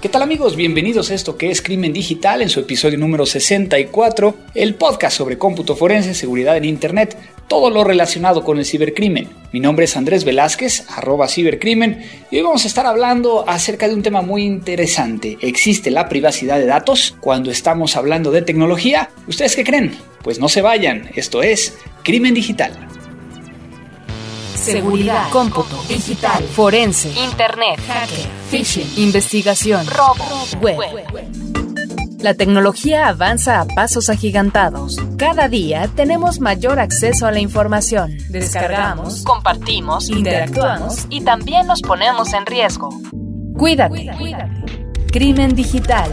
¿Qué tal amigos? Bienvenidos a esto que es Crimen Digital en su episodio número 64, el podcast sobre cómputo forense, seguridad en Internet, todo lo relacionado con el cibercrimen. Mi nombre es Andrés Velázquez, arroba cibercrimen, y hoy vamos a estar hablando acerca de un tema muy interesante. ¿Existe la privacidad de datos cuando estamos hablando de tecnología? ¿Ustedes qué creen? Pues no se vayan, esto es Crimen Digital. Seguridad, cómputo, digital, forense, internet, hacker, phishing, investigación, robo, web. La tecnología avanza a pasos agigantados. Cada día tenemos mayor acceso a la información. Descargamos, compartimos, interactuamos y también nos ponemos en riesgo. Cuídate. Crimen digital.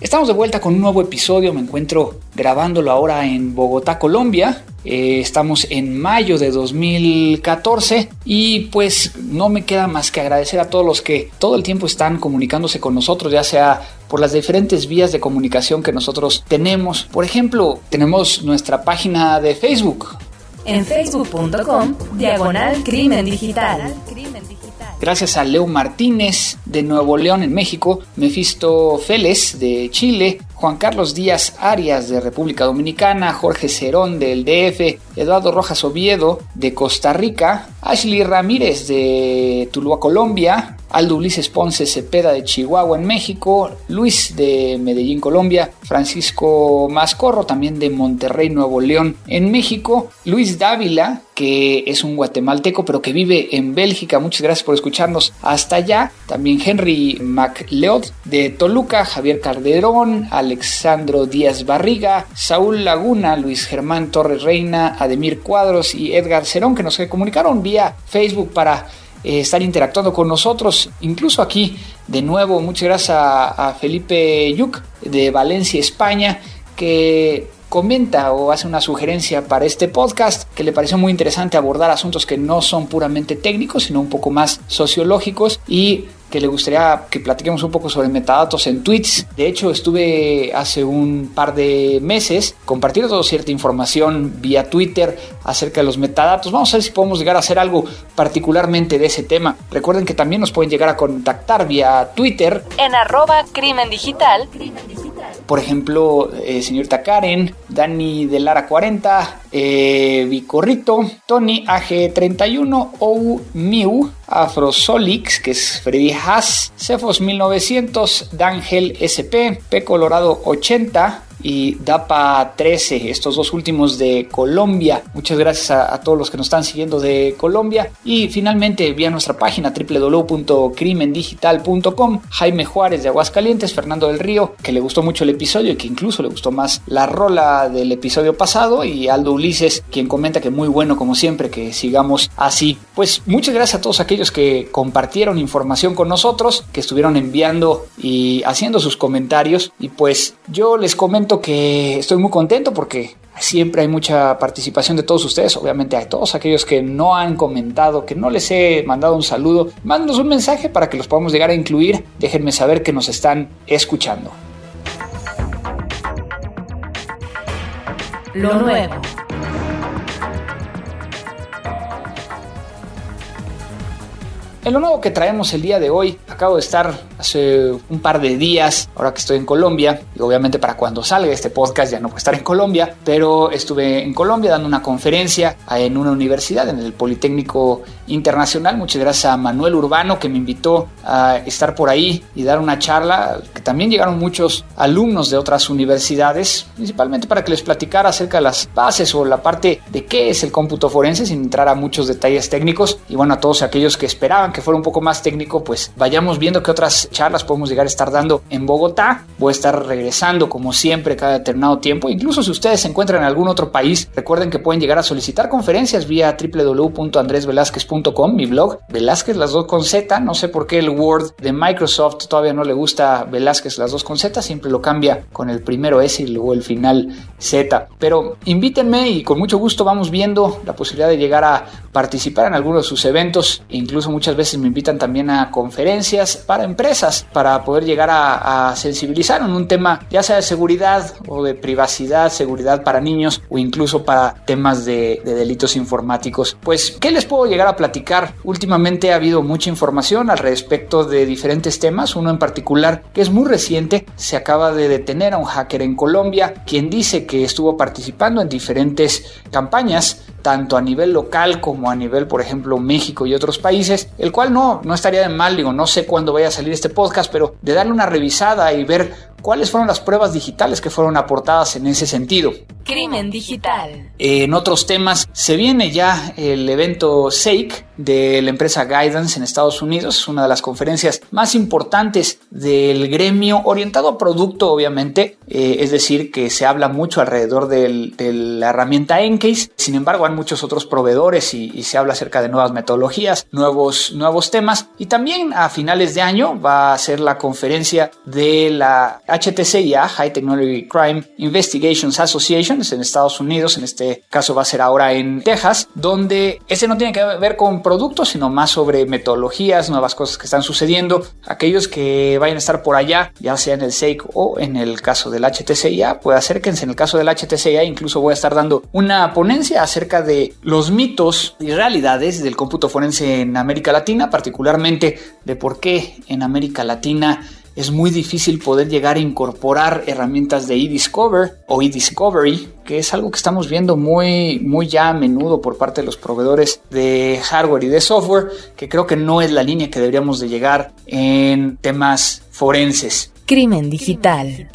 Estamos de vuelta con un nuevo episodio, me encuentro grabándolo ahora en Bogotá, Colombia. Eh, estamos en mayo de 2014 y pues no me queda más que agradecer a todos los que todo el tiempo están comunicándose con nosotros, ya sea por las diferentes vías de comunicación que nosotros tenemos. Por ejemplo, tenemos nuestra página de Facebook. En facebook.com, diagonal crimen digital. Gracias a Leo Martínez de Nuevo León en México, Mefisto Félez de Chile, Juan Carlos Díaz Arias de República Dominicana, Jorge Cerón del DF, Eduardo Rojas Oviedo de Costa Rica, Ashley Ramírez de Tuluá, Colombia, Aldo Ulises Ponce Cepeda de Chihuahua en México, Luis de Medellín, Colombia, Francisco Mascorro también de Monterrey, Nuevo León en México, Luis Dávila, que es un guatemalteco pero que vive en Bélgica, muchas gracias por escucharnos hasta allá, también Henry MacLeod de Toluca, Javier Calderón, Alexandro Díaz Barriga, Saúl Laguna, Luis Germán Torres Reina, Ademir Cuadros y Edgar Cerón que nos comunicaron vía Facebook para eh, estar interactuando con nosotros, incluso aquí de nuevo, muchas gracias a, Felipe Yuc de Valencia, España, que comenta o hace una sugerencia para este podcast que le pareció muy interesante abordar asuntos que no son puramente técnicos, sino un poco más sociológicos y que le gustaría que platiquemos un poco sobre metadatos en tweets. De hecho, estuve hace un par de meses compartiendo cierta información vía Twitter acerca de los metadatos. Vamos a ver si podemos llegar a hacer algo particularmente de ese tema. Recuerden que también nos pueden llegar a contactar vía Twitter en arroba crimen digital. Por ejemplo, eh, señorita Karen, Dani de Lara 40, eh, Vicorrito, Tony AG31, OU Miu, Afrosolix, que es Freddy Haas, Cefos 1900, Dangel SP, P Colorado 80, y DAPA 13, estos dos últimos de Colombia. Muchas gracias a, todos los que nos están siguiendo de Colombia. Y finalmente, vía nuestra página www.crimendigital.com, Jaime Juárez de Aguascalientes, Fernando del Río, que le gustó mucho el episodio y que incluso le gustó más la rola del episodio pasado, y Aldo Ulises, quien comenta que muy bueno como siempre, que sigamos así. Pues muchas gracias a todos aquellos que compartieron información con nosotros, que estuvieron enviando y haciendo sus comentarios. Y pues yo les comento que estoy muy contento porque siempre hay mucha participación de todos ustedes. Obviamente hay todos aquellos que no han comentado, que no les he mandado un saludo. Mándanos un mensaje para que los podamos llegar a incluir. Déjenme saber que nos están escuchando. Lo nuevo. En lo nuevo que traemos el día de hoy, acabo de estar hace un par de días, ahora que estoy en Colombia, y obviamente para cuando salga este podcast ya no puedo estar en Colombia, pero estuve en Colombia dando una conferencia en una universidad, en el Politécnico Internacional. Muchas gracias a Manuel Urbano que me invitó a estar por ahí y dar una charla, que también llegaron muchos alumnos de otras universidades, principalmente para que les platicara acerca de las bases o la parte de qué es el cómputo forense, sin entrar a muchos detalles técnicos, y bueno, a todos aquellos que esperaban que fuera un poco más técnico, pues vayamos viendo qué otras charlas podemos llegar a estar dando en Bogotá. Voy a estar regresando como siempre cada determinado tiempo. Incluso si ustedes se encuentran en algún otro país, recuerden que pueden llegar a solicitar conferencias vía www.andresvelazquez.com, mi blog, Velázquez las dos con Z. No sé por qué el Word de Microsoft todavía no le gusta Velázquez las dos con Z, siempre lo cambia con el primero S y luego el final Z. Pero invítenme y con mucho gusto vamos viendo la posibilidad de llegar a participar en algunos de sus eventos, incluso muchas veces me invitan también a conferencias para empresas, para poder llegar a, sensibilizar en un tema ya sea de seguridad o de privacidad, seguridad para niños o incluso para temas de, de delitos informáticos. Pues, ¿qué les puedo llegar a platicar? Últimamente ha habido mucha información al respecto de diferentes temas, uno en particular que es muy reciente, se acaba de detener a un hacker en Colombia, quien dice que estuvo participando en diferentes campañas tanto a nivel local como a nivel, por ejemplo, México y otros países, el cual no, no estaría de mal, digo, no sé cuándo vaya a salir este podcast, pero de darle una revisada y ver cuáles fueron las pruebas digitales que fueron aportadas en ese sentido. Crimen digital. En otros temas, se viene ya el evento SAKE de la empresa Guidance en Estados Unidos, una de las conferencias más importantes del gremio orientado a producto, obviamente, eh, es decir, que se habla mucho alrededor de la herramienta Encase, sin embargo, hay muchos otros proveedores y, se habla acerca de nuevas metodologías, nuevos, nuevos temas, y también a finales de año va a ser la conferencia de la HTCIA, High Technology Crime Investigations Association, en Estados Unidos, en este caso va a ser ahora en Texas, donde ese no tiene que ver con productos, sino más sobre metodologías, nuevas cosas que están sucediendo. Aquellos que vayan a estar por allá, ya sea en el SAIC o en el caso del HTCIA, pues acérquense. En el caso del HTCIA, incluso voy a estar dando una ponencia acerca de los mitos y realidades del cómputo forense en América Latina, particularmente de por qué en América Latina es muy difícil poder llegar a incorporar herramientas de eDiscover o eDiscovery, que es algo que estamos viendo muy, muy ya a menudo por parte de los proveedores de hardware y de software, que creo que no es la línea que deberíamos de llegar en temas forenses. Crimen digital.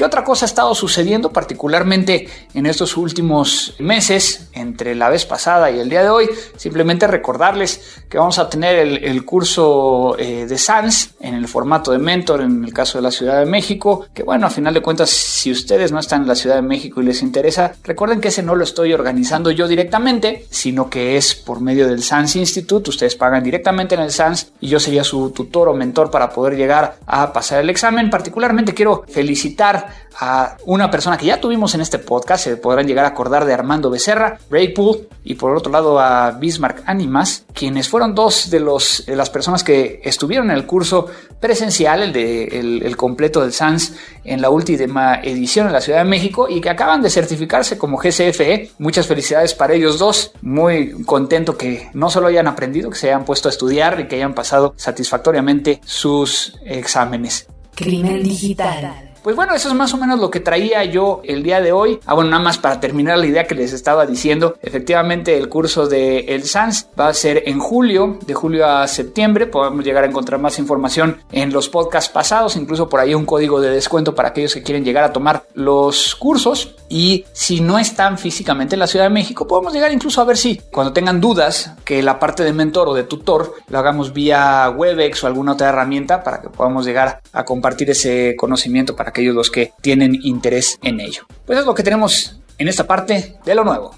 ¿Qué otra cosa ha estado sucediendo particularmente en estos últimos meses, entre la vez pasada y el día de hoy? Simplemente recordarles que vamos a tener el, curso eh, de SANS en el formato de mentor en el caso de la Ciudad de México, que bueno, a final de cuentas, si ustedes no están en la Ciudad de México y les interesa, recuerden que ese no lo estoy organizando yo directamente, sino que es por medio del SANS Institute, ustedes pagan directamente en el SANS y yo sería su tutor o mentor para poder llegar a pasar el examen. Particularmente quiero felicitar a una persona que ya tuvimos en este podcast, se podrán llegar a acordar de Armando Becerra, Raypool y por otro lado a Bismarck Animas, quienes fueron dos de, los, de las personas que estuvieron en el curso presencial, el, de, el, completo del SANS, en la última edición en la Ciudad de México y que acaban de certificarse como GCFE. Muchas felicidades para ellos dos, muy contento que no solo hayan aprendido, que se hayan puesto a estudiar y que hayan pasado satisfactoriamente sus exámenes. Crimen digital. Pues bueno, eso es más o menos lo que traía yo el día de hoy. Ah, bueno, nada más para terminar la idea que les estaba diciendo. Efectivamente, el curso de El SANS va a ser en julio, de julio a septiembre. Podemos llegar a encontrar más información en los podcasts pasados, incluso por ahí un código de descuento para aquellos que quieren llegar a tomar los cursos. Y si no están físicamente en la Ciudad de México, podemos llegar incluso a ver si cuando tengan dudas que la parte de mentor o de tutor lo hagamos vía Webex o alguna otra herramienta para que podamos llegar a compartir ese conocimiento para aquellos los que tienen interés en ello. Pues es lo que tenemos en esta parte de lo nuevo.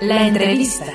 La entrevista.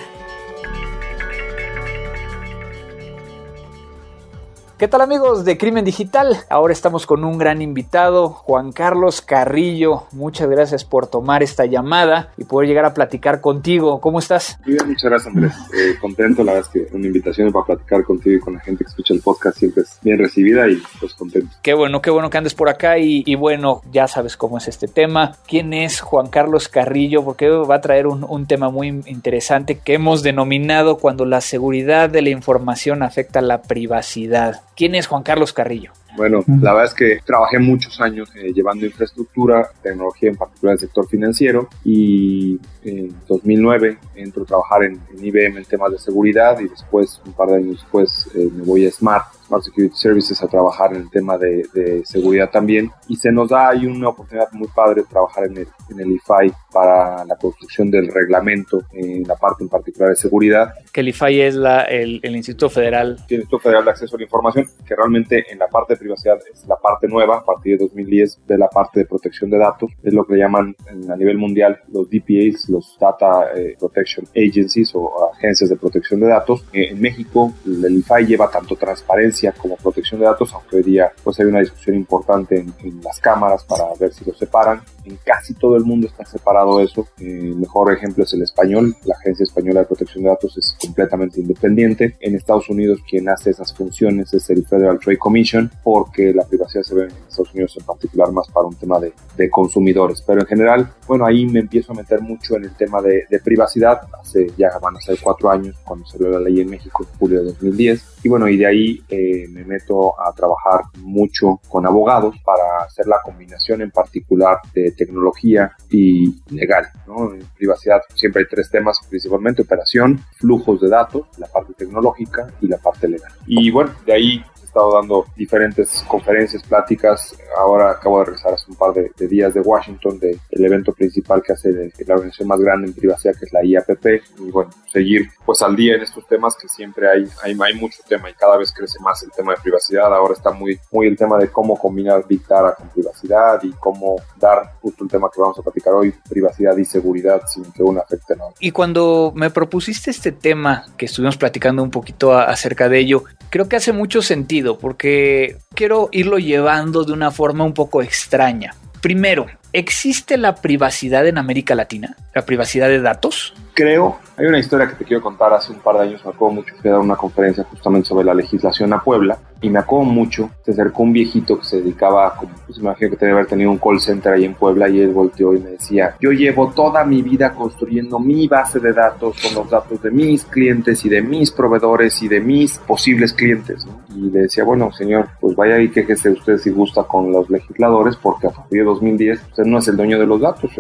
¿Qué tal amigos de Crimen Digital? Ahora estamos con un gran invitado, Juan Carlos Carrillo. Muchas gracias por tomar esta llamada y poder llegar a platicar contigo. ¿Cómo estás? Bien, muchas gracias Andrés. Eh, contento, la verdad es que una invitación para platicar contigo y con la gente que escucha el podcast siempre es bien recibida y pues contento. Qué bueno, qué bueno que andes por acá y, bueno, ya sabes cómo es este tema. ¿Quién es Juan Carlos Carrillo? Porque va a traer un, un tema muy interesante que hemos denominado cuando la seguridad de la información afecta la privacidad. ¿Quién es Juan Carlos Carrillo? Bueno, la verdad es que trabajé muchos años eh, llevando infraestructura, tecnología, en particular el sector financiero, y en 2009 entro a trabajar en, IBM en temas de seguridad y después, un par de años después, eh, me voy a Smart, Smart Security Services a trabajar en el tema de, seguridad también. Y se nos da ahí una oportunidad muy padre de trabajar en el, en el IFI para la construcción del reglamento en la parte en particular de seguridad. Que el IFI es la, el, el Instituto Federal. El Instituto Federal de Acceso a la Información, que realmente en la parte de privacidad es la parte nueva, a partir de 2010, de la parte de protección de datos. Es lo que llaman a nivel mundial los DPAs, los Data eh, Protection Agencies o agencias de protección de datos. Eh, en México, el IFI lleva tanto transparencia como protección de datos, aunque hoy día pues hay una discusión importante en, las cámaras para ver si los separan. En casi todo el mundo está separado eso. el mejor ejemplo es el español. La Agencia Española de Protección de Datos es completamente independiente. En Estados Unidos quien hace esas funciones es el Federal Trade Commission porque la privacidad se ve en Estados Unidos en particular más para un tema de, de consumidores. Pero en general, bueno, ahí me empiezo a meter mucho en el tema de, de privacidad. Hace ya van a ser cuatro años cuando salió la ley en México en julio de 2010. Y bueno, y de ahí eh, me meto a trabajar mucho con abogados para hacer la combinación en particular de tecnología y legal. En privacidad siempre hay tres temas principalmente, operación, flujos de datos, la parte tecnológica y la parte legal. Y bueno, de ahí estado dando diferentes conferencias, pláticas. Ahora acabo de regresar hace un par de, días de Washington, del evento principal que hace la organización más grande en privacidad, que es la IAPP. Y bueno, seguir pues al día en estos temas que siempre hay, hay, hay mucho tema y cada vez crece más el tema de privacidad. Ahora está muy, muy el tema de cómo combinar Big Data con privacidad y cómo dar justo el tema que vamos a platicar hoy, privacidad y seguridad sin que uno afecte a Y cuando me propusiste este tema, que estuvimos platicando un poquito acerca de ello, creo que hace mucho sentido porque quiero irlo llevando de una forma un poco extraña. Primero, ¿existe la privacidad en América Latina? ¿La privacidad de datos? Creo, hay una historia que te quiero contar. Hace un par de años me acuerdo mucho, fui a dar una conferencia justamente sobre la legislación a Puebla y me acuerdo mucho, se acercó un viejito que se dedicaba, como, pues imagino que debe haber tenido un call center ahí en Puebla y él volteó y me decía, yo llevo toda mi vida construyendo mi base de datos con los datos de mis clientes y de mis proveedores y de mis posibles clientes. Y le decía, bueno, señor, pues vaya y quejese usted si gusta con los legisladores porque a partir de 2010 usted no es el dueño de los datos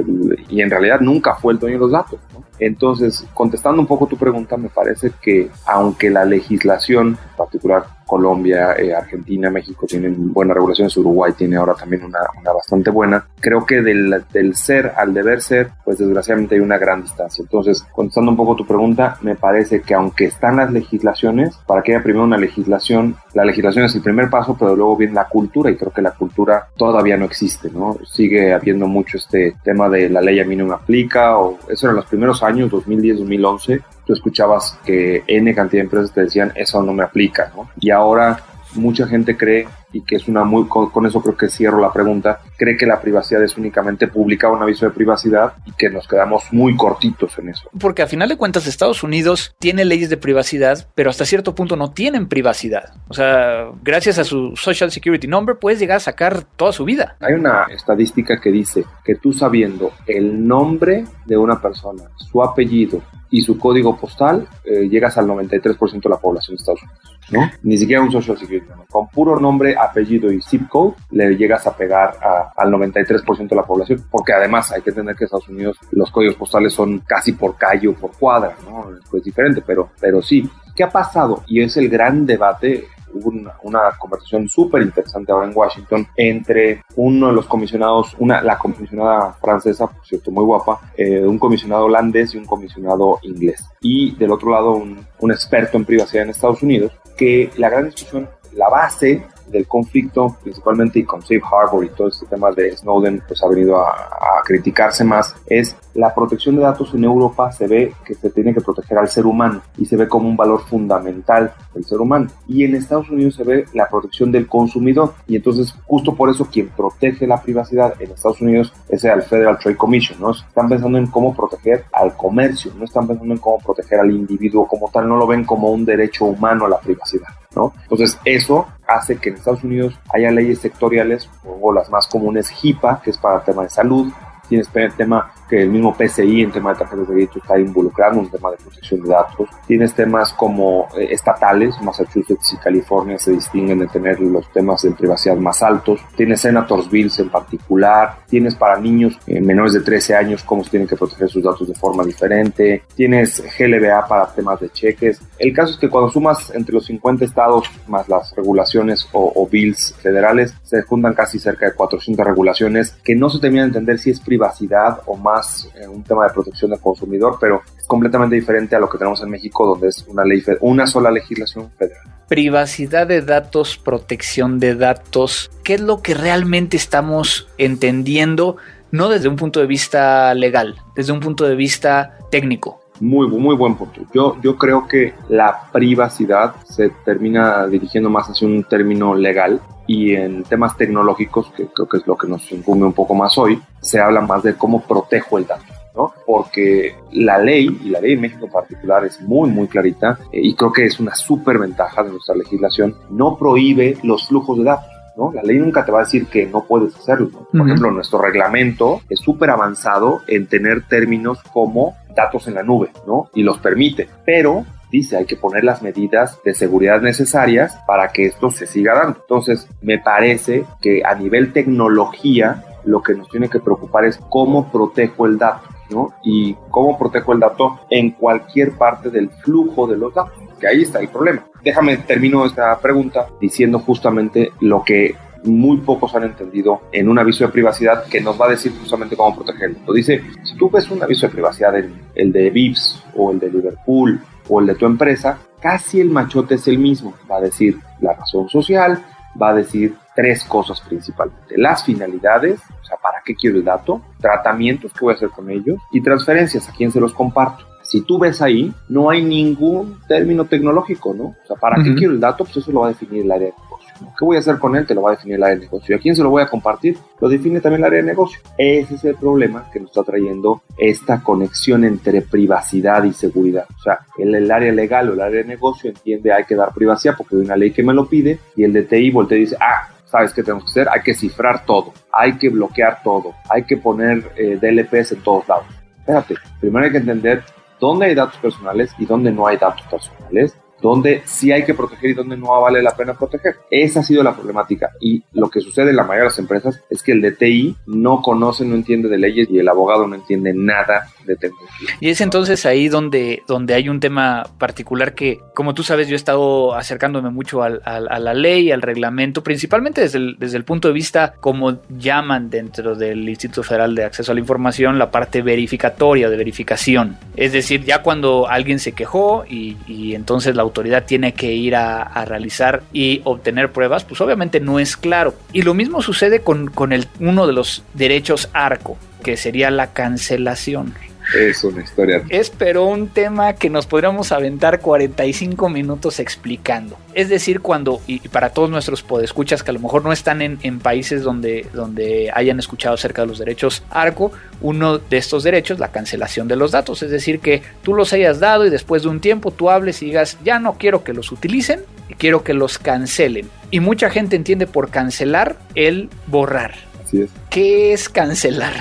y en realidad nunca fue el dueño de los datos. Entonces, contestando un poco tu pregunta, me parece que aunque la legislación, en particular Colombia, eh, Argentina, México tienen buenas regulaciones, Uruguay tiene ahora también una, bastante buena. Creo que del, ser al deber ser, pues desgraciadamente hay una gran distancia. Entonces, contestando un poco tu pregunta, me parece que aunque están las legislaciones, para que haya primero una legislación, la legislación es el primer paso, pero luego viene la cultura y creo que la cultura todavía no existe, ¿no? Sigue habiendo mucho este tema de la ley a mí no me aplica, o eso en los primeros años, 2010, 2011, tú escuchabas que N cantidad de empresas te decían, eso no me aplica, ¿no? Y ahora mucha gente cree, y que es una muy, con, eso creo que cierro la pregunta, cree que la privacidad es únicamente publicar un aviso de privacidad y que nos quedamos muy cortitos en eso. Porque a final de cuentas Estados Unidos tiene leyes de privacidad, pero hasta cierto punto no tienen privacidad. O sea, gracias a su Social Security Number puedes llegar a sacar toda su vida. Hay una estadística que dice que tú sabiendo el nombre de una persona, su apellido, y su código postal, eh, llegas al 93% de la población de Estados Unidos, ¿no? Ni siquiera un social security Con puro nombre, apellido y zip code, le llegas a pegar al 93% de la población, porque además hay que entender que en Estados Unidos los códigos postales son casi por calle o por cuadra, ¿no? Es diferente, pero, pero sí. ¿Qué ha pasado? Y es el gran debate hubo una, conversación súper interesante ahora en Washington entre uno de los comisionados, una, la comisionada francesa, por cierto, muy guapa, eh, un comisionado holandés y un comisionado inglés. Y del otro lado, un, un experto en privacidad en Estados Unidos, que la gran discusión, la base del conflicto, principalmente y con Safe Harbor y todo este tema de Snowden, pues ha venido a, a, criticarse más, es la protección de datos en Europa se ve que se tiene que proteger al ser humano y se ve como un valor fundamental del ser humano. Y en Estados Unidos se ve la protección del consumidor y entonces justo por eso quien protege la privacidad en Estados Unidos es el Federal Trade Commission, ¿no? Están pensando en cómo proteger al comercio, no están pensando en cómo proteger al individuo como tal, no lo ven como un derecho humano a la privacidad, ¿no? Entonces eso hace que en Estados Unidos haya leyes sectoriales, o las más comunes HIPAA, que es para el tema de salud, tienes el tema que el mismo PCI en tema de tarjetas de crédito está involucrado en tema de protección de datos. Tienes temas como eh, estatales, Massachusetts y California se distinguen de tener los temas de privacidad más altos. Tienes Senators Bills en particular. Tienes para niños eh, menores de 13 años cómo se tienen que proteger sus datos de forma diferente. Tienes GLBA para temas de cheques. El caso es que cuando sumas entre los 50 estados más las regulaciones o, bills federales, se juntan casi cerca de 400 regulaciones que no se termina de entender si es privacidad o más eh, un tema de protección del consumidor, pero es completamente diferente a lo que tenemos en México, donde es una ley, una sola legislación federal. Privacidad de datos, protección de datos, ¿qué es lo que realmente estamos entendiendo? No desde un punto de vista legal, desde un punto de vista técnico. Muy, muy buen punto. Yo, yo creo que la privacidad se termina dirigiendo más hacia un término legal y en temas tecnológicos, que creo que es lo que nos incumbe un poco más hoy, se habla más de cómo protejo el dato. ¿no? Porque la ley, y la ley en México en particular es muy, muy clarita, eh, y creo que es una súper ventaja de nuestra legislación, no prohíbe los flujos de datos. ¿No? La ley nunca te va a decir que no puedes hacerlo. Por ejemplo, nuestro reglamento es súper avanzado en tener términos como datos en la nube, ¿no? Y los permite, pero dice hay que poner las medidas de seguridad necesarias para que esto se siga dando. Entonces, me parece que a nivel tecnología, lo que nos tiene que preocupar es cómo protejo el dato. ¿no? Y cómo protejo el dato en cualquier parte del flujo de los datos, que ahí está el problema. Déjame termino esta pregunta diciendo justamente lo que muy pocos han entendido en un aviso de privacidad que nos va a decir justamente cómo protegerlo. Lo dice, si tú ves un aviso de privacidad, el, el de Vips o el de Liverpool o el de tu empresa, casi el machote es el mismo. Va a decir la razón social, va a decir tres cosas principalmente. Las finalidades, o sea, ¿para qué quiero el dato? Tratamientos que voy a hacer con ellos y transferencias, ¿a quién se los comparto? Si tú ves ahí, no hay ningún término tecnológico, ¿no? O sea, ¿para qué quiero el dato? Pues eso lo va a definir el área de. ¿Qué voy a hacer con él? Te lo va a definir el área de negocio. ¿Y a quién se lo voy a compartir? Lo define también el área de negocio. Ese es el problema que nos está trayendo esta conexión entre privacidad y seguridad. O sea, el, el área legal o el área de negocio entiende hay que dar privacidad porque hay una ley que me lo pide y el de TI voltea y dice, ah, ¿sabes qué tenemos que hacer? Hay que cifrar todo, hay que bloquear todo, hay que poner eh, DLPs en todos lados. Espérate, primero hay que entender dónde hay datos personales y dónde no hay datos personales, dónde sí hay que proteger y dónde no vale la pena proteger. Esa ha sido la problemática y lo que sucede en la mayoría de las empresas es que el DTI no conoce, no entiende de leyes y el abogado no entiende nada de tecnología. Y es entonces ahí donde, donde hay un tema particular que, como tú sabes, yo he estado acercándome mucho al, a la ley, al reglamento, principalmente desde el, desde el punto de vista, como llaman dentro del Instituto Federal de Acceso a la Información, la parte verificatoria de verificación. Es decir, ya cuando alguien se quejó y, y entonces la autoridad tiene que ir a, realizar y obtener pruebas, pues obviamente no es claro. Y lo mismo sucede con, con el, uno de los derechos ARCO, que sería la cancelación. Es una historia. Es pero un tema que nos podríamos aventar 45 minutos explicando. Es decir, cuando, y para todos nuestros podescuchas que a lo mejor no están en, en, países donde, donde hayan escuchado acerca de los derechos ARCO, uno de estos derechos, la cancelación de los datos. Es decir, que tú los hayas dado y después de un tiempo tú hables y digas, ya no quiero que los utilicen, quiero que los cancelen. Y mucha gente entiende por cancelar el borrar. Así es. ¿Qué es cancelar?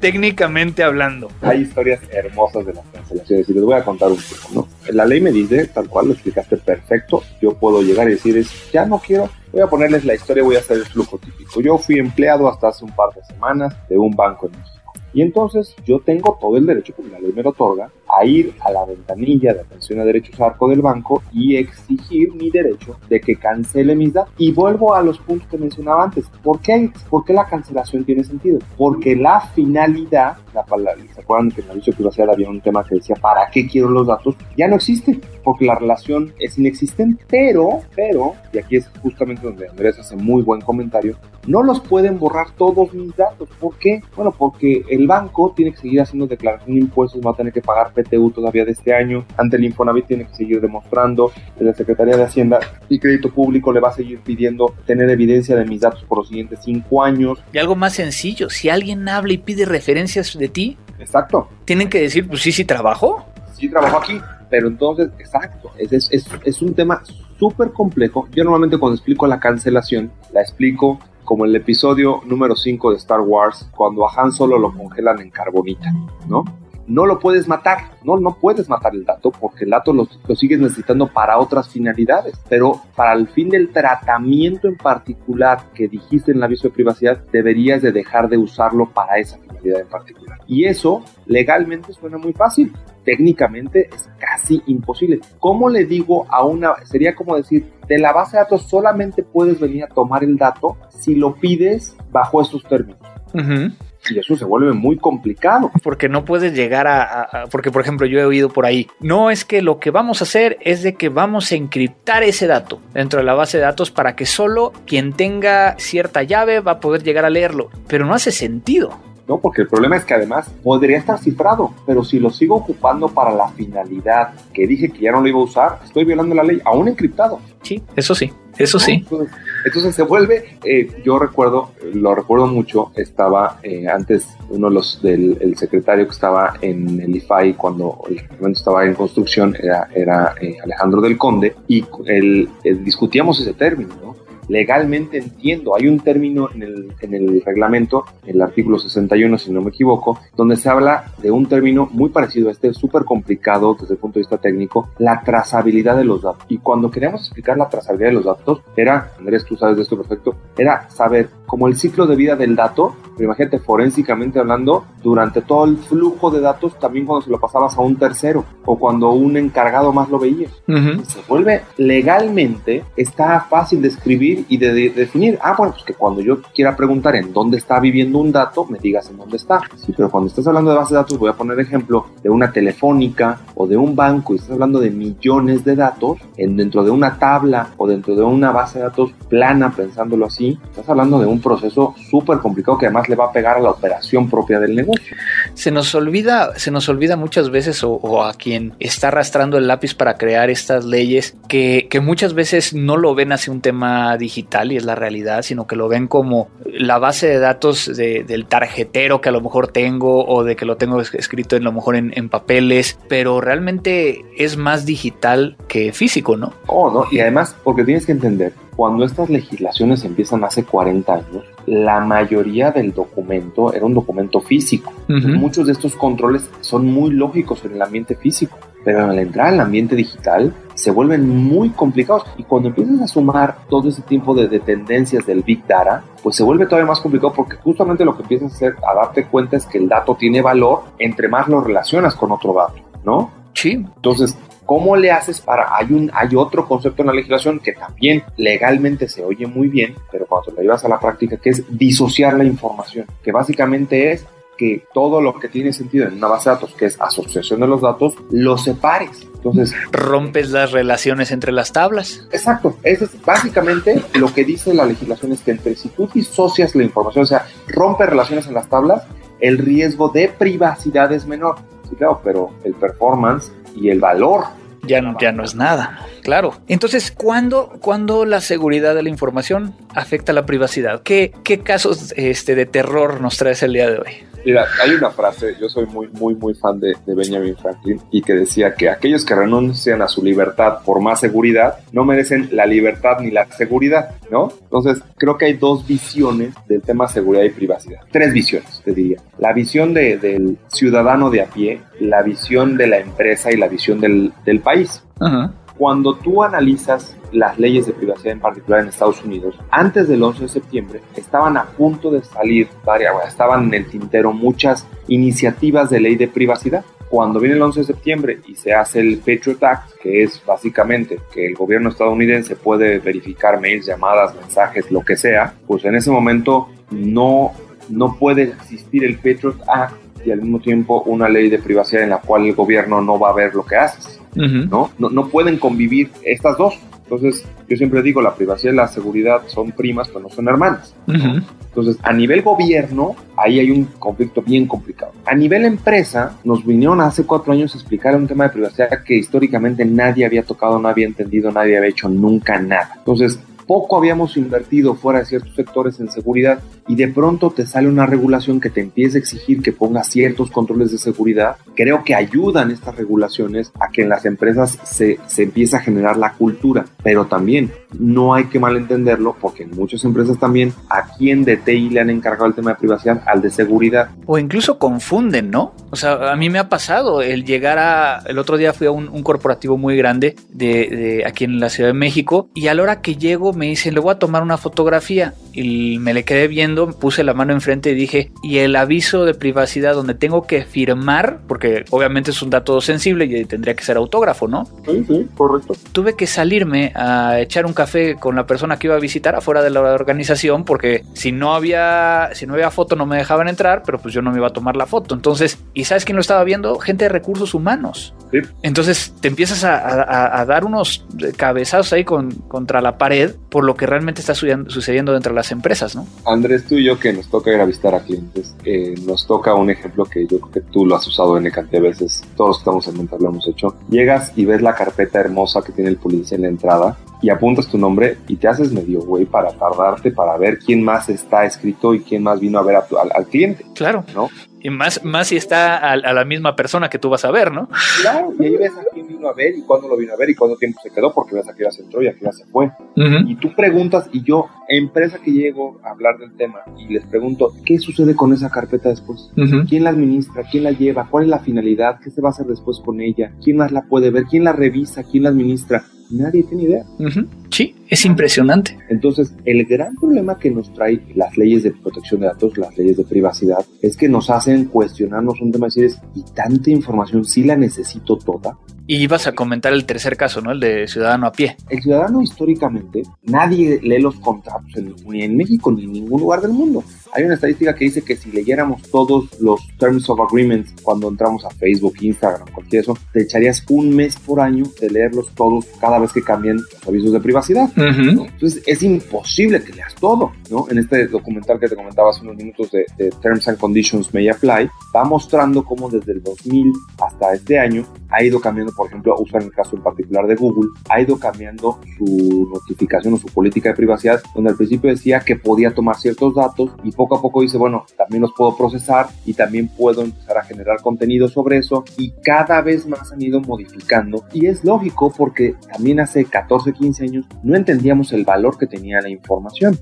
Técnicamente hablando. Hay historias hermosas de las cancelaciones y les voy a contar un poco, ¿no? La ley me dice, tal cual lo explicaste perfecto, yo puedo llegar y decir, es, ya no quiero, voy a ponerles la historia, voy a hacer el flujo típico. Yo fui empleado hasta hace un par de semanas de un banco en México. Y entonces yo tengo todo el derecho, porque la ley me lo otorga, a ir a la ventanilla de atención a derechos arco del banco y exigir mi derecho de que cancele mis datos. Y vuelvo a los puntos que mencionaba antes. ¿Por qué, ¿Por qué la cancelación tiene sentido? Porque la finalidad, la palabra, ¿se acuerdan que en el aviso privacidad había un tema que decía ¿para qué quiero los datos? Ya no existe, porque la relación es inexistente. Pero, pero, y aquí es justamente donde Andrés hace muy buen comentario, no los pueden borrar todos mis datos. ¿Por qué? Bueno, porque el banco tiene que seguir haciendo declaración de impuestos, va a tener que pagar PTU todavía de este año, ante el Infonavit tiene que seguir demostrando, la Secretaría de Hacienda y Crédito Público le va a seguir pidiendo tener evidencia de mis datos por los siguientes cinco años. Y algo más sencillo, si alguien habla y pide referencias de ti, exacto. Tienen que decir, pues sí, sí trabajo. Sí trabajo aquí, pero entonces, exacto, es, es, es, es un tema súper complejo. Yo normalmente cuando explico la cancelación, la explico como el episodio número 5 de Star Wars, cuando a Han Solo lo congelan en carbonita, ¿no? No lo puedes matar, no, no puedes matar el dato porque el dato lo, sigues necesitando para otras finalidades, pero para el fin del tratamiento en particular que dijiste en el aviso de privacidad, deberías de dejar de usarlo para esa finalidad en particular. Y eso legalmente suena muy fácil, técnicamente es casi imposible. ¿Cómo le digo a una, sería como decir, de la base de datos solamente puedes venir a tomar el dato si lo pides bajo estos términos? Uh. Y eso se vuelve muy complicado. Porque no puedes llegar a, a, a, Porque, por ejemplo, yo he oído por ahí. No es que lo que vamos a hacer es de que vamos a encriptar ese dato dentro de la base de datos para que solo quien tenga cierta llave va a poder llegar a leerlo. Pero no hace sentido. ¿no? Porque el problema es que además podría estar cifrado, pero si lo sigo ocupando para la finalidad que dije que ya no lo iba a usar, estoy violando la ley, aún encriptado. Sí, eso sí, eso sí. Entonces, Entonces se vuelve, eh, yo recuerdo, lo recuerdo mucho, estaba eh, antes uno de los del el secretario que estaba en el IFAI cuando el momento estaba en construcción era, era eh, Alejandro del Conde y él, discutíamos ese término, ¿no? Legalmente entiendo, hay un término en el, en el reglamento, el artículo 61 si no me equivoco, donde se habla de un término muy parecido a este, súper complicado desde el punto de vista técnico, la trazabilidad de los datos. Y cuando queríamos explicar la trazabilidad de los datos, era, Andrés, tú sabes de esto perfecto, era saber como el ciclo de vida del dato, pero imagínate forensicamente hablando, durante todo el flujo de datos, también cuando se lo pasabas a un tercero o cuando un encargado más lo veía. Se vuelve legalmente, está fácil de escribir y de, definir. Ah, bueno, pues que cuando yo quiera preguntar en dónde está viviendo un dato, me digas en dónde está. Sí, pero cuando estás hablando de base de datos, voy a poner ejemplo de una telefónica o de un banco y estás hablando de millones de datos en, dentro de una tabla o dentro de una base de datos plana, pensándolo así, estás hablando de un proceso súper complicado que además le va a pegar a la operación propia del negocio. Se nos olvida, se nos olvida muchas veces o, a quien está arrastrando el lápiz para crear estas leyes que, que muchas veces no lo ven hacia un tema digital y es la realidad, sino que lo ven como la base de datos del tarjetero que a lo mejor tengo o de que lo tengo escrito en lo mejor en, en papeles, pero realmente es más digital que físico, ¿no? Oh, no, y además porque tienes que entender cuando estas legislaciones empiezan hace 40 años, la mayoría del documento era un documento físico. Muchos de estos controles son muy lógicos en el ambiente físico, pero al entrar al ambiente digital se vuelven muy complicados. Y cuando empiezas a sumar todo ese tipo de, tendencias del Big Data, pues se vuelve todavía más complicado porque justamente lo que empiezas a hacer, a darte cuenta es que el dato tiene valor entre más lo relacionas con otro dato, ¿no? Sí. Entonces, ¿Cómo le haces para.? Hay, un, hay otro concepto en la legislación que también legalmente se oye muy bien, pero cuando lo llevas a la práctica, que es disociar la información, que básicamente es que todo lo que tiene sentido en una base de datos, que es asociación de los datos, lo separes. Entonces, rompes las relaciones entre las tablas. Exacto. Eso es básicamente lo que dice la legislación: es que entre si tú disocias la información, o sea, rompes relaciones en las tablas, el riesgo de privacidad es menor. Sí, claro, pero el performance y el valor ya no, ya no es nada. Claro. Entonces, ¿cuándo, ¿cuándo, la seguridad de la información afecta la privacidad? ¿Qué, qué casos este, de terror nos traes el día de hoy? Mira, hay una frase, yo soy muy, muy, muy fan de, Benjamin Franklin y que decía que aquellos que renuncian a su libertad por más seguridad no merecen la libertad ni la seguridad, ¿no? Entonces, creo que hay dos visiones del tema seguridad y privacidad. Tres visiones, te diría. La visión del ciudadano de a pie, la visión de la empresa y la visión del, del país. Ajá. Cuando tú analizas las leyes de privacidad en particular en Estados Unidos, antes del 11 de septiembre estaban a punto de salir varias, estaban en el tintero muchas iniciativas de ley de privacidad. Cuando viene el 11 de septiembre y se hace el Patriot Act, que es básicamente que el gobierno estadounidense puede verificar mails, llamadas, mensajes, lo que sea, pues en ese momento no, no puede existir el Patriot Act y al mismo tiempo una ley de privacidad en la cual el gobierno no va a ver lo que haces. ¿No? ¿no? No pueden convivir estas dos. Entonces, yo siempre digo, la privacidad y la seguridad son primas, pero no son hermanas. Entonces, a nivel gobierno, ahí hay un conflicto bien complicado. A nivel empresa, nos vinieron hace cuatro años a explicar un tema de privacidad que históricamente nadie había tocado, no había entendido, nadie había hecho nunca nada. Entonces, poco habíamos invertido fuera de ciertos sectores en seguridad y de pronto te sale una regulación que te empieza a exigir que pongas ciertos controles de seguridad, creo que ayudan estas regulaciones a que en las empresas se, se empiece a generar la cultura, pero también no hay que malentenderlo porque en muchas empresas también a quien de TI le han encargado el tema de privacidad, al de seguridad. O incluso confunden, ¿no? O sea, a mí me ha pasado el llegar a, el otro día fui a un, corporativo muy grande de, de aquí en la Ciudad de México y a la hora que llego me dicen, le voy a tomar una fotografía y me le quedé viendo, puse la mano enfrente y dije, y el aviso de privacidad donde tengo que firmar, porque obviamente es un dato sensible y tendría que ser autógrafo, ¿no? Sí, sí, correcto. Tuve que salirme a echar un café con la persona que iba a visitar afuera de la organización porque si no había, si no había foto no me dejaban entrar, pero pues yo no me iba a tomar la foto. Entonces, ¿y sabes quién lo estaba viendo? Gente de recursos humanos. Sí. Entonces te empiezas a, dar unos cabezazos ahí con, contra la pared por lo que realmente está sucediendo dentro de las empresas, ¿no? Andrés, tú y yo que nos toca ir a visitar a clientes, eh, nos toca un ejemplo que yo creo que tú lo has usado en cantidad de veces, todos estamos en mental lo hemos hecho. Llegas y ves la carpeta hermosa que tiene el policía en la entrada y apuntas tu nombre y te haces medio güey para tardarte para ver quién más está escrito y quién más vino a ver al, cliente. Claro. ¿No? Y más, más si está a, la misma persona que tú vas a ver, ¿no? Claro, y ahí ves a quién vino a ver y cuándo lo vino a ver y cuánto tiempo se quedó, porque ves a qué hora se entró y a qué hora se fue. Y tú preguntas, y yo, empresa que llego a hablar del tema, y les pregunto, ¿qué sucede con esa carpeta después? ¿Quién la administra? ¿Quién la lleva? ¿Cuál es la finalidad? ¿Qué se va a hacer después con ella? ¿Quién más la puede ver? ¿Quién la revisa? ¿Quién la administra? Nadie tiene idea. Sí, es impresionante. Entonces, el gran problema que nos trae las leyes de protección de datos, las leyes de privacidad, es que nos hacen cuestionarnos un tema y decir, ¿y tanta información sí la necesito toda? Y ibas a comentar el tercer caso, ¿no? El de ciudadano a pie. El ciudadano históricamente, nadie lee los contratos ni en México ni en ningún lugar del mundo. Hay una estadística que dice que si leyéramos todos los Terms of Agreements cuando entramos a Facebook, Instagram, cualquier eso, te echarías un mes por año de leerlos todos cada vez que cambian los avisos de privacidad. Entonces es imposible que leas todo, ¿no? En este documental que te comentaba hace unos minutos de, de Terms and Conditions May Apply, va mostrando cómo desde el 2000 hasta este año ha ido cambiando por ejemplo, usan el caso en particular de Google, ha ido cambiando su notificación o su política de privacidad, donde al principio decía que podía tomar ciertos datos y poco a poco dice, bueno, también los puedo procesar y también puedo empezar a generar contenido sobre eso y cada vez más han ido modificando y es lógico porque también hace 14, 15 años no entendíamos el valor que tenía la información.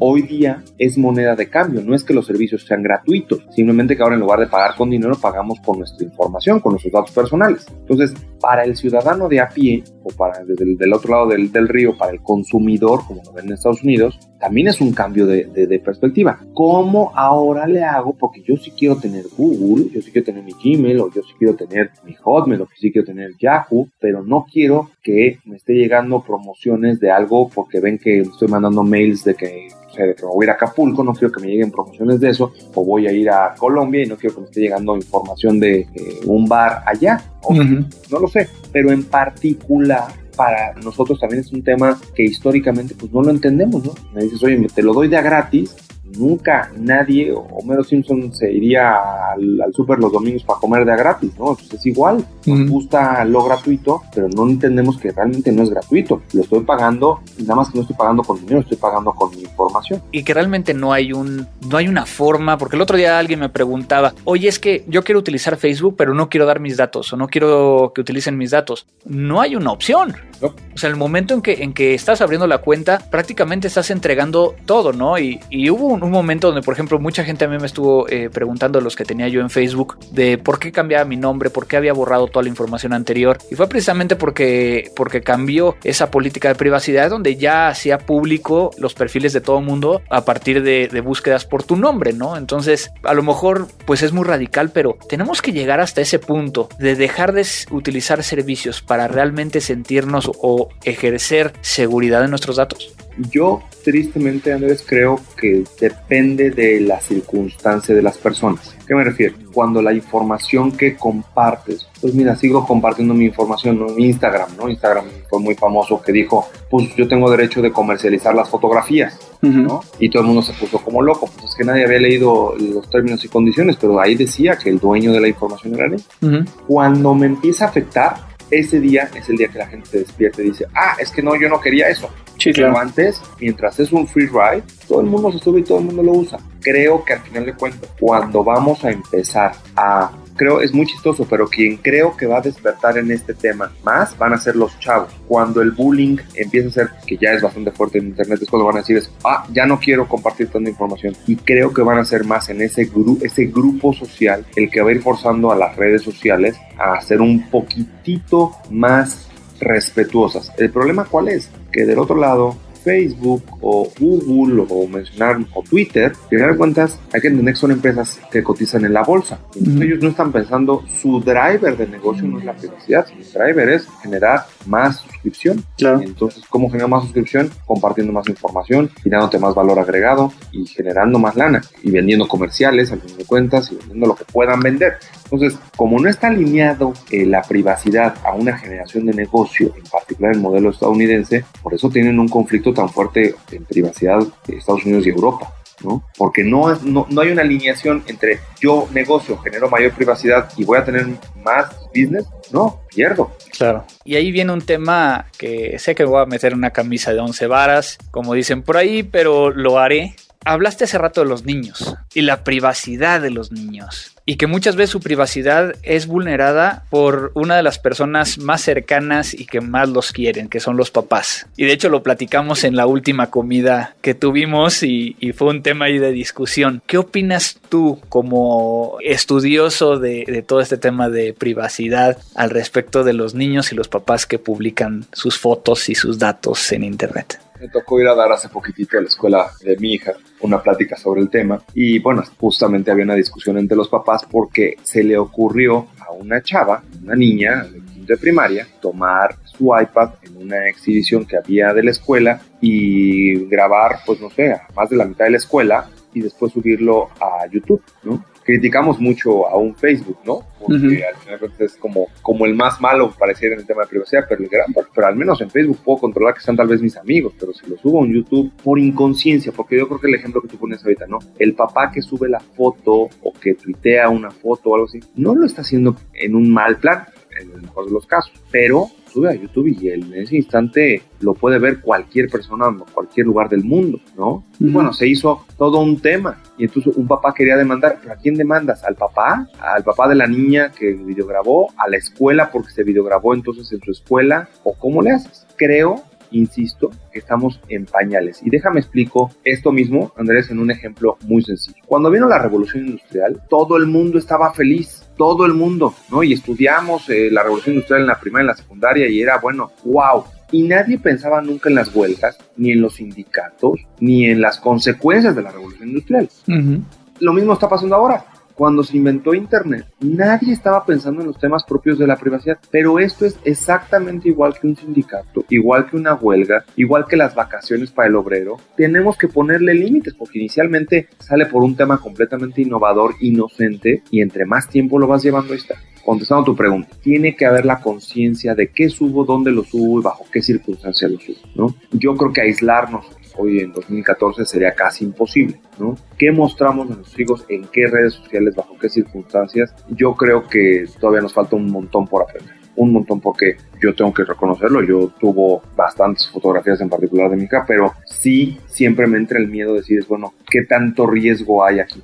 Hoy día es moneda de cambio, no es que los servicios sean gratuitos, simplemente que ahora en lugar de pagar con dinero pagamos con nuestra información, con nuestros datos personales. Entonces, para el ciudadano de a pie, o para desde el del otro lado del, río, para el consumidor, como lo ven en Estados Unidos, también es un cambio de, perspectiva. ¿Cómo ahora le hago? Porque yo sí quiero tener Google, yo sí quiero tener mi Gmail, o yo sí quiero tener mi Hotmail, o sí quiero tener Yahoo, pero no quiero que me esté llegando promociones de algo porque ven que estoy mandando mails de que de que me voy a ir a Acapulco, no quiero que me lleguen promociones de eso, o voy a ir a Colombia y no quiero que me esté llegando información de eh, un bar allá, no lo sé, pero en particular para nosotros también es un tema que históricamente pues no lo entendemos, ¿no? Me dices, oye, te lo doy de gratis, nunca nadie, Homero Simpson se iría al, al súper los domingos para comer de a gratis, ¿no? Entonces es igual, nos gusta lo gratuito, pero no entendemos que realmente no es gratuito. Lo estoy pagando, nada más que no estoy pagando con dinero, estoy pagando con mi información. Y que realmente no hay un, no hay una forma, porque el otro día alguien me preguntaba, oye, es que yo quiero utilizar Facebook, pero no quiero dar mis datos, o no quiero que utilicen mis datos. No hay una opción. O sea, el momento en que, en que estás abriendo la cuenta, prácticamente estás entregando todo, ¿no? Y, y hubo un, momento donde, por ejemplo, mucha gente a mí me estuvo eh, preguntando los que tenía yo en Facebook de por qué cambiaba mi nombre, por qué había borrado toda la información anterior. Y fue precisamente porque, porque cambió esa política de privacidad donde ya hacía público los perfiles de todo mundo a partir de, de búsquedas por tu nombre, ¿no? Entonces, a lo mejor, pues es muy radical, pero tenemos que llegar hasta ese punto de dejar de utilizar servicios para realmente sentirnos o ejercer seguridad en nuestros datos. Yo tristemente, Andrés, creo que depende de la circunstancia de las personas. ¿Qué me refiero? Cuando la información que compartes, pues mira, sigo compartiendo mi información en Instagram, ¿no? Instagram fue muy famoso que dijo, pues yo tengo derecho de comercializar las fotografías, ¿no? Y todo el mundo se puso como loco, pues es que nadie había leído los términos y condiciones, pero ahí decía que el dueño de la información era él. Cuando me empieza a afectar, ese día es el día que la gente se despierta y dice, ah, es que no, yo no quería eso. Sí, Pero antes, mientras es un free ride, todo el mundo se sube y todo el mundo lo usa. Creo que al final de cuentas, cuando vamos a empezar a creo es muy chistoso, pero quien creo que va a despertar en este tema más van a ser los chavos. Cuando el bullying empieza a ser, que ya es bastante fuerte en internet, es cuando van a decir, es, ah, ya no quiero compartir tanta información. Y creo que van a ser más en ese, gru ese grupo social el que va a ir forzando a las redes sociales a ser un poquitito más respetuosas. ¿El problema cuál es? Que del otro lado Facebook o Google o mencionar o Twitter, que dar cuentas hay que entender que son empresas que cotizan en la bolsa. Ellos no están pensando, su driver de negocio no es la privacidad, su driver es generar más suscripción. Entonces, ¿cómo generar más suscripción? Compartiendo más información, dándote más valor agregado y generando más lana y vendiendo comerciales al fin de cuentas y vendiendo lo que puedan vender. Entonces, como no está alineado eh, la privacidad a una generación de negocio, en particular el modelo estadounidense, por eso tienen un conflicto tan fuerte en privacidad de Estados Unidos y Europa. ¿No? Porque no, no, no hay una alineación entre yo negocio, genero mayor privacidad y voy a tener más business, no, pierdo. Claro. Y ahí viene un tema que sé que voy a meter una camisa de 11 varas, como dicen por ahí, pero lo haré. Hablaste hace rato de los niños y la privacidad de los niños y que muchas veces su privacidad es vulnerada por una de las personas más cercanas y que más los quieren, que son los papás. Y de hecho lo platicamos en la última comida que tuvimos y, fue un tema ahí de discusión. ¿Qué opinas tú como estudioso de, de todo este tema de privacidad al respecto de los niños y los papás que publican sus fotos y sus datos en Internet? Me tocó ir a dar hace poquitito a la escuela de mi hija una plática sobre el tema y bueno, justamente había una discusión entre los papás porque se le ocurrió a una chava, una niña de primaria, tomar su iPad en una exhibición que había de la escuela y grabar, pues no sé, a más de la mitad de la escuela y después subirlo a YouTube, ¿no? Criticamos mucho a un Facebook, ¿no? Porque al final es como, como el más malo pareciera en el tema de privacidad, pero, pero al menos en Facebook puedo controlar que sean tal vez mis amigos, pero si lo subo a un YouTube por inconsciencia, porque yo creo que el ejemplo que tú pones ahorita, ¿no? El papá que sube la foto o que tuitea una foto o algo así, no lo está haciendo en un mal plan, en el mejor de los casos, pero sube a YouTube y en ese instante lo puede ver cualquier persona en cualquier lugar del mundo, ¿no? Y bueno, se hizo todo un tema y entonces un papá quería demandar, ¿pero a quién demandas? ¿Al papá? ¿Al papá de la niña que videograbó? ¿A la escuela porque se videograbó entonces en su escuela? ¿O cómo le haces? Creo insisto, que estamos en pañales. Y déjame explico esto mismo, Andrés, en un ejemplo muy sencillo. Cuando vino la revolución industrial, todo el mundo estaba feliz todo el mundo, ¿no? Y estudiamos eh, la revolución industrial en la primaria, en la secundaria y era, bueno, wow. Y nadie pensaba nunca en las huelgas, ni en los sindicatos, ni en las consecuencias de la revolución industrial. Lo mismo está pasando ahora cuando se inventó Internet, nadie estaba pensando en los temas propios de la privacidad, pero esto es exactamente igual que un sindicato, igual que una huelga, igual que las vacaciones para el obrero. Tenemos que ponerle límites porque inicialmente sale por un tema completamente innovador, inocente, y entre más tiempo lo vas llevando ahí está contestando tu pregunta, tiene que haber la conciencia de qué subo, dónde lo subo y bajo qué circunstancias lo subo, ¿no? Yo creo que aislarnos hoy en 2014 sería casi imposible, ¿no? ¿Qué mostramos a nuestros hijos en qué redes sociales, bajo qué circunstancias? Yo creo que todavía nos falta un montón por aprender un montón porque yo tengo que reconocerlo, yo tuvo bastantes fotografías en particular de mi hija, pero sí siempre me entra el miedo de decir, bueno, ¿qué tanto riesgo hay aquí?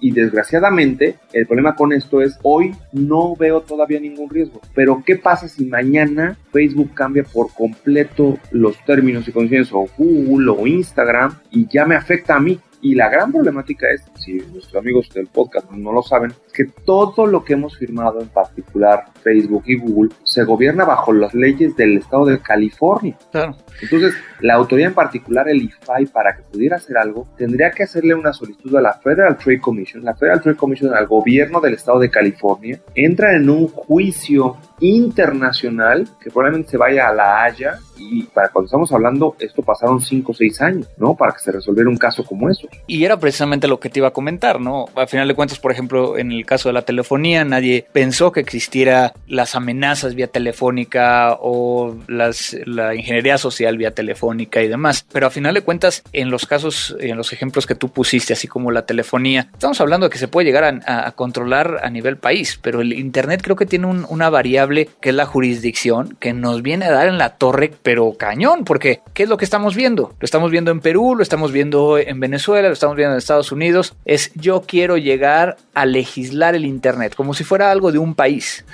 Y desgraciadamente, el problema con esto es, hoy no veo todavía ningún riesgo, pero ¿qué pasa si mañana Facebook cambia por completo los términos y condiciones o Google o Instagram y ya me afecta a mí? Y la gran problemática es, si nuestros amigos del podcast no lo saben, es que todo lo que hemos firmado, en particular Facebook y Google, se gobierna bajo las leyes del estado de California. Claro. Entonces, la autoridad en particular, el IFAI, para que pudiera hacer algo, tendría que hacerle una solicitud a la Federal Trade Commission. La Federal Trade Commission, al gobierno del estado de California, entra en un juicio internacional que probablemente se vaya a La Haya y para cuando estamos hablando esto pasaron 5 o 6 años, ¿no? Para que se resolviera un caso como eso. Y era precisamente lo que te iba a comentar, ¿no? Al final de cuentas, por ejemplo, en el caso de la telefonía, nadie pensó que existiera las amenazas vía telefónica o las, la ingeniería social vía telefónica y demás. Pero a final de cuentas, en los casos, en los ejemplos que tú pusiste, así como la telefonía, estamos hablando de que se puede llegar a, controlar a nivel país, pero el Internet creo que tiene una variable que es la jurisdicción, que nos viene a dar en la torre, pero cañón, porque ¿qué es lo que estamos viendo? Lo estamos viendo en Perú, lo estamos viendo en Venezuela, lo estamos viendo en Estados Unidos. Es yo quiero llegar a legislar el Internet, como si fuera algo de un país.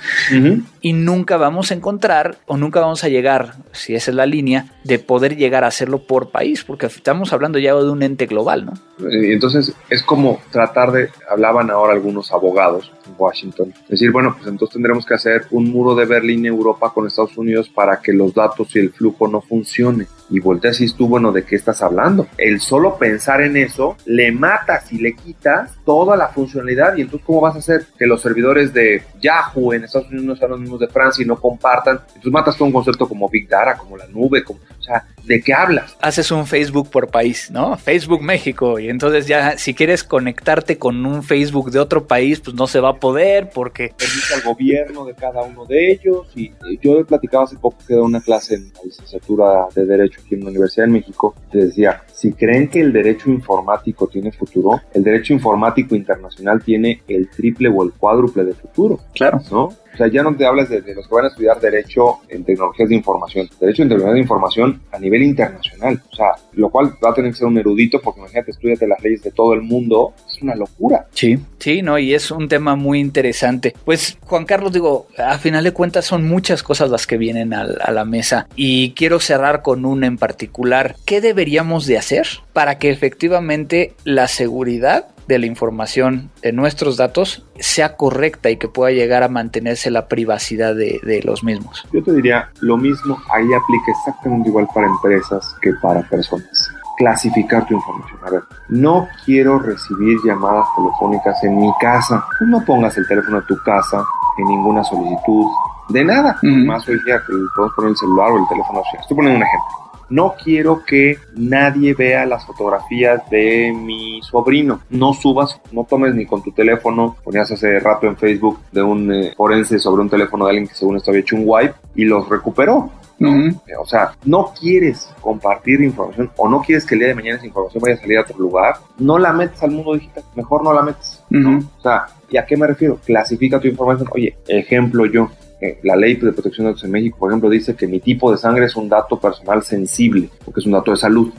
Y nunca vamos a encontrar o nunca vamos a llegar, si esa es la línea, de poder llegar a hacerlo por país, porque estamos hablando ya de un ente global, ¿no? Entonces es como tratar de, hablaban ahora algunos abogados en Washington, decir, bueno, pues entonces tendremos que hacer un muro de Berlín Europa con Estados Unidos para que los datos y el flujo no funcione. Y volteas y tú, bueno, ¿de qué estás hablando? El solo pensar en eso le matas y le quitas toda la funcionalidad. Y entonces, ¿cómo vas a hacer que los servidores de Yahoo en Estados Unidos no sean los mismos de Francia y no compartan? Entonces matas todo un concepto como Big Data, como la nube, como, o sea, ¿de qué hablas? Haces un Facebook por país, ¿no? Facebook México y entonces ya si quieres conectarte con un Facebook de otro país, pues no se va a poder porque permite al gobierno de cada uno de ellos y yo he platicado hace poco que una clase en la licenciatura de Derecho aquí en la Universidad de México, te decía, si creen que el derecho informático tiene futuro, el derecho informático internacional tiene el triple o el cuádruple de futuro. Claro. ¿No? O sea, ya no te hablas de, los que van a estudiar Derecho en tecnologías de información, Derecho en tecnologías de información a nivel internacional. O sea, lo cual va a tener que ser un erudito porque imagínate, estudiate las leyes de todo el mundo. Es una locura. Sí, sí, no, y es un tema muy interesante. Pues, Juan Carlos, digo, a final de cuentas son muchas cosas las que vienen a, a la mesa y quiero cerrar con una en particular. ¿Qué deberíamos de hacer para que efectivamente la seguridad de la información de nuestros datos sea correcta y que pueda llegar a mantenerse la privacidad de, de, los mismos. Yo te diría, lo mismo ahí aplica exactamente igual para empresas que para personas. Clasificar tu información. A ver, no quiero recibir llamadas telefónicas en mi casa. No pongas el teléfono de tu casa en ninguna solicitud de nada. Más hoy día que podemos poner el celular o el teléfono. Estoy poniendo un ejemplo no quiero que nadie vea las fotografías de mi sobrino. No subas, no tomes ni con tu teléfono. Ponías hace rato en Facebook de un eh, forense sobre un teléfono de alguien que según esto había hecho un wipe y los recuperó. O sea, no quieres compartir información o no quieres que el día de mañana esa información vaya a salir a otro lugar, no la metes al mundo digital, mejor no la metes. O sea, ¿y a qué me refiero? Clasifica tu información. Oye, ejemplo yo, la ley de protección de datos en México, por ejemplo, dice que mi tipo de sangre es un dato personal sensible, porque es un dato de salud.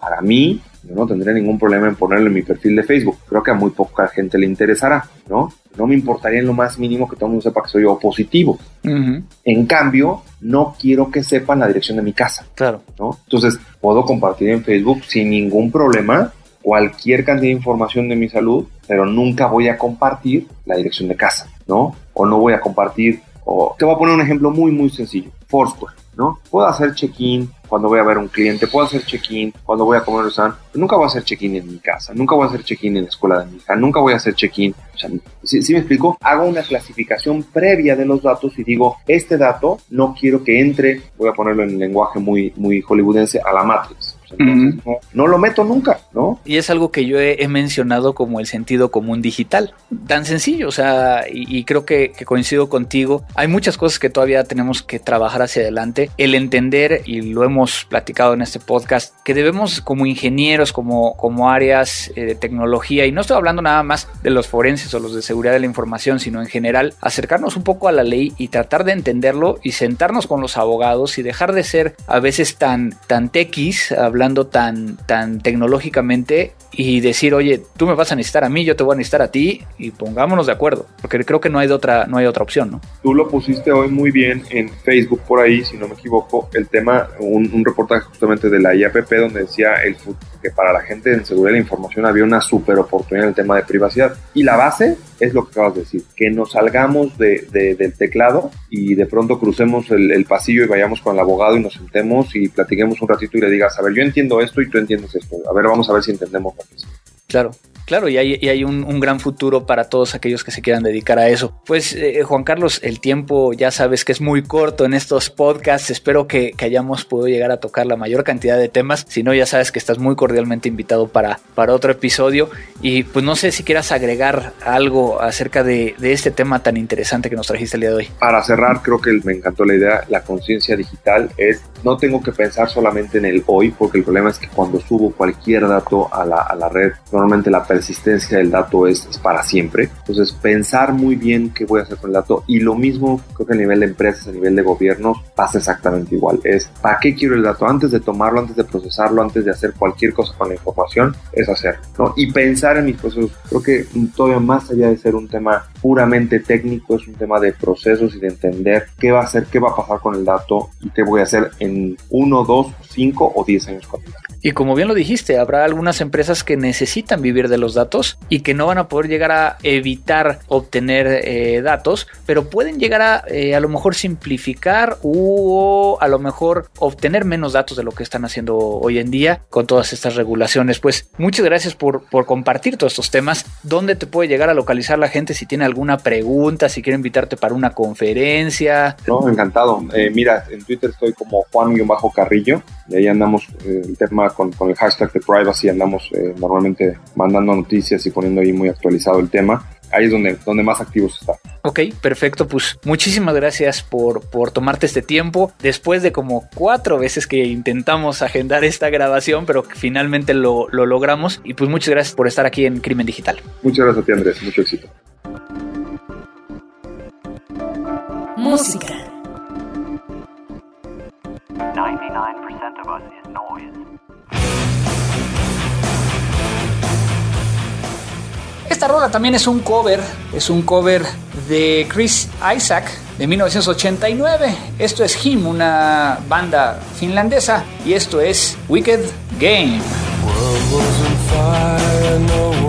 Para mí, yo no tendría ningún problema en ponerlo en mi perfil de Facebook. Creo que a muy poca gente le interesará, ¿no? No me importaría en lo más mínimo que todo el mundo sepa que soy yo positivo. En cambio, no quiero que sepan la dirección de mi casa. Claro. ¿no? Entonces, puedo compartir en Facebook sin ningún problema cualquier cantidad de información de mi salud, pero nunca voy a compartir la dirección de casa, ¿no? O no voy a compartir, o te voy a poner un ejemplo muy, muy sencillo, Foursquare, ¿no? Puedo hacer check-in cuando voy a ver un cliente, puedo hacer check-in cuando voy a comer un nunca voy a hacer check-in en mi casa, nunca voy a hacer check-in en la escuela de mi hija, nunca voy a hacer check-in, o sea, si, me explico, hago una clasificación previa de los datos y digo, este dato no quiero que entre, voy a ponerlo en lenguaje muy, muy hollywoodense, a la No, lo meto nunca, ¿no? Y es algo que yo he, mencionado como el sentido común digital. Tan sencillo, o sea, y, creo que, coincido contigo. Hay muchas cosas que todavía tenemos que trabajar hacia adelante. El entender, y lo hemos platicado en este podcast, que debemos como ingenieros, como, como áreas eh, de tecnología, y no estoy hablando nada más de los forenses o los de seguridad de la información, sino en general, acercarnos un poco a la ley y tratar de entenderlo y sentarnos con los abogados y dejar de ser a veces tan, tan tequis, hablando tan, tan tecnológicamente y decir, oye, tú me vas a necesitar a mí, yo te voy a necesitar a ti y pongámonos de acuerdo, porque creo que no hay otra, no hay otra opción, ¿no? Tú lo pusiste hoy muy bien en Facebook por ahí, si no me equivoco, el tema, un, un reportaje justamente de la IAPP donde decía el que para la gente en seguridad de la información había una super oportunidad en el tema de privacidad. Y la base es lo que acabas de decir, que nos salgamos de, del teclado y de pronto crucemos el, pasillo y vayamos con el abogado y nos sentemos y platiquemos un ratito y le digas, a ver, yo entiendo esto y tú entiendes esto. A ver, vamos a ver si entendemos lo mismo. Claro. Claro, y hay, un, gran futuro para todos aquellos que se quieran dedicar a eso. Pues eh, Juan Carlos, el tiempo ya sabes que es muy corto en estos podcasts. Espero que, hayamos podido llegar a tocar la mayor cantidad de temas. Si no, ya sabes que estás muy cordialmente invitado para, para otro episodio. Y pues no sé si quieras agregar algo acerca de, este tema tan interesante que nos trajiste el día de hoy. Para cerrar, creo que me encantó la idea. La conciencia digital es, no tengo que pensar solamente en el hoy, porque el problema es que cuando subo cualquier dato a la, a la red, normalmente la existencia del dato es, para siempre. Entonces, pensar muy bien qué voy a hacer con el dato y lo mismo creo que a nivel de empresas, a nivel de gobiernos, pasa exactamente igual. Es, ¿para qué quiero el dato? Antes de tomarlo, antes de procesarlo, antes de hacer cualquier cosa con la información, es hacerlo. Y pensar en mis procesos. Creo que todavía más allá de ser un tema puramente técnico, es un tema de procesos y de entender qué va a hacer, qué va a pasar con el dato y qué voy a hacer en uno, dos, cinco o diez años con el dato. Y como bien lo dijiste, habrá algunas empresas que necesitan vivir de los datos y que no van a poder llegar a evitar obtener eh, datos, pero pueden llegar a eh, a lo mejor simplificar o a lo mejor obtener menos datos de lo que están haciendo hoy en día con todas estas regulaciones. Pues muchas gracias por, por compartir todos estos temas. ¿Dónde te puede llegar a localizar la gente si tiene alguna pregunta, si quiere invitarte para una conferencia? No, encantado. Eh, mira, en Twitter estoy como Juan-Carrillo y ahí andamos eh, el tema con, con, el hashtag de privacy, andamos eh, normalmente mandando noticias y poniendo ahí muy actualizado el tema ahí es donde, donde más activos está. Ok, perfecto. Pues muchísimas gracias por, por tomarte este tiempo. Después de como cuatro veces que intentamos agendar esta grabación, pero finalmente lo, lo logramos. Y pues muchas gracias por estar aquí en Crimen Digital. Muchas gracias a ti, Andrés. Mucho éxito. Música. 99% of us is noise. Esta rola también es un cover, es un cover de Chris Isaac de 1989. Esto es Him, una banda finlandesa, y esto es Wicked Game. En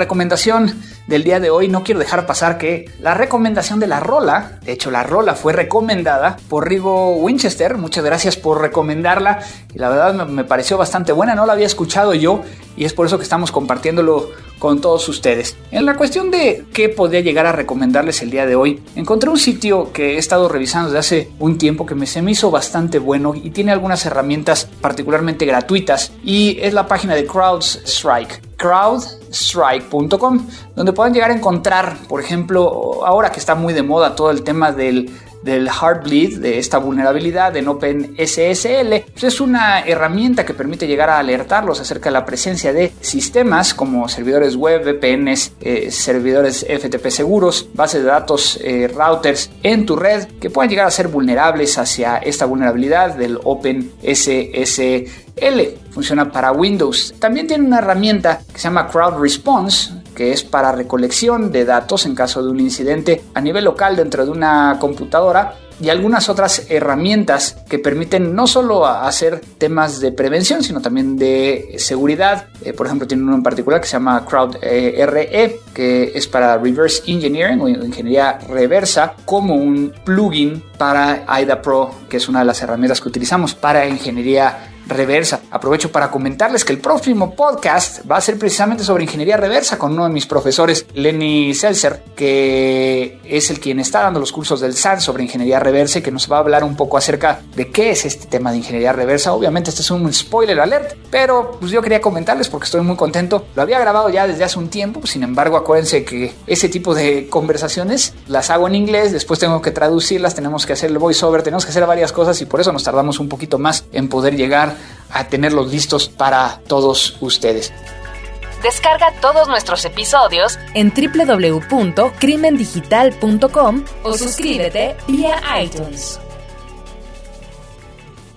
recomendación del día de hoy, no quiero dejar pasar que la recomendación de la rola, de hecho la rola fue recomendada por Rigo Winchester, muchas gracias por recomendarla y la verdad me, pareció bastante buena, no la había escuchado yo y es por eso que estamos compartiéndolo con todos ustedes. En la cuestión de qué podría llegar a recomendarles el día de hoy, encontré un sitio que he estado revisando desde hace un tiempo que me, se me hizo bastante bueno y tiene algunas herramientas particularmente gratuitas y es la página de CrowdStrike crowdstrike.com, donde pueden llegar a encontrar, por ejemplo, ahora que está muy de moda todo el tema del del Heartbleed, de esta vulnerabilidad en OpenSSL, pues es una herramienta que permite llegar a alertarlos acerca de la presencia de sistemas como servidores web, VPNs, eh, servidores FTP seguros, bases de datos, eh, routers en tu red que puedan llegar a ser vulnerables hacia esta vulnerabilidad del OpenSSL. Funciona para Windows. También tiene una herramienta que se llama Crowd Response, que es para recolección de datos en caso de un incidente a nivel local dentro de una computadora y algunas otras herramientas que permiten no solo hacer temas de prevención, sino también de seguridad. Eh, por ejemplo, tiene uno en particular que se llama CrowdRE, que es para Reverse Engineering o ingeniería reversa, como un plugin para IDA Pro, que es una de las herramientas que utilizamos para ingeniería reversa. Aprovecho para comentarles que el próximo podcast va a ser precisamente sobre ingeniería reversa con uno de mis profesores, Lenny Seltzer, que es el quien está dando los cursos del SAN sobre ingeniería reversa y que nos va a hablar un poco acerca de qué es este tema de ingeniería reversa. Obviamente este es un spoiler alert, pero pues yo quería comentarles porque estoy muy contento. Lo había grabado ya desde hace un tiempo, sin embargo acuérdense que ese tipo de conversaciones las hago en inglés, después tengo que traducirlas, tenemos que hacer el voiceover, tenemos que hacer varias cosas y por eso nos tardamos un poquito más en poder llegar a tenerlos listos para todos ustedes. Descarga todos nuestros episodios en www.crimendigital.com o suscríbete vía iTunes.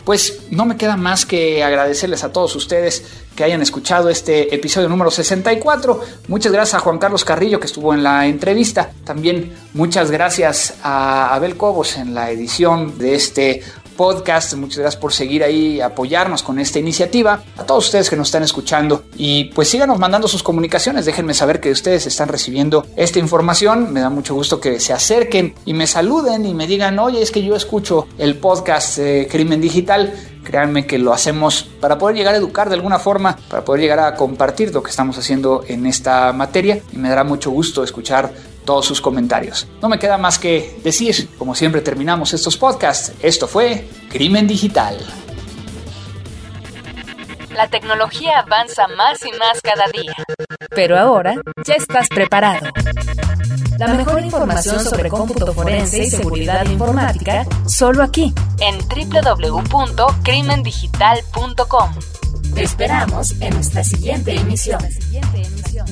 Pues no me queda más que agradecerles a todos ustedes que hayan escuchado este episodio número 64. Muchas gracias a Juan Carlos Carrillo que estuvo en la entrevista. También muchas gracias a Abel Cobos en la edición de este podcast. Muchas gracias por seguir ahí, apoyarnos con esta iniciativa. A todos ustedes que nos están escuchando y pues síganos mandando sus comunicaciones. Déjenme saber que ustedes están recibiendo esta información. Me da mucho gusto que se acerquen y me saluden y me digan, oye, es que yo escucho el podcast Crimen Digital. Créanme que lo hacemos para poder llegar a educar de alguna forma, para poder llegar a compartir lo que estamos haciendo en esta materia y me dará mucho gusto escuchar todos sus comentarios. No me queda más que decir, como siempre terminamos estos podcasts, esto fue Crimen Digital. La tecnología avanza más y más cada día. Pero ahora ya estás preparado. La mejor información sobre cómputo forense y seguridad informática solo aquí, en www.crimendigital.com. Te esperamos en nuestra siguiente emisión. Siguiente emisión.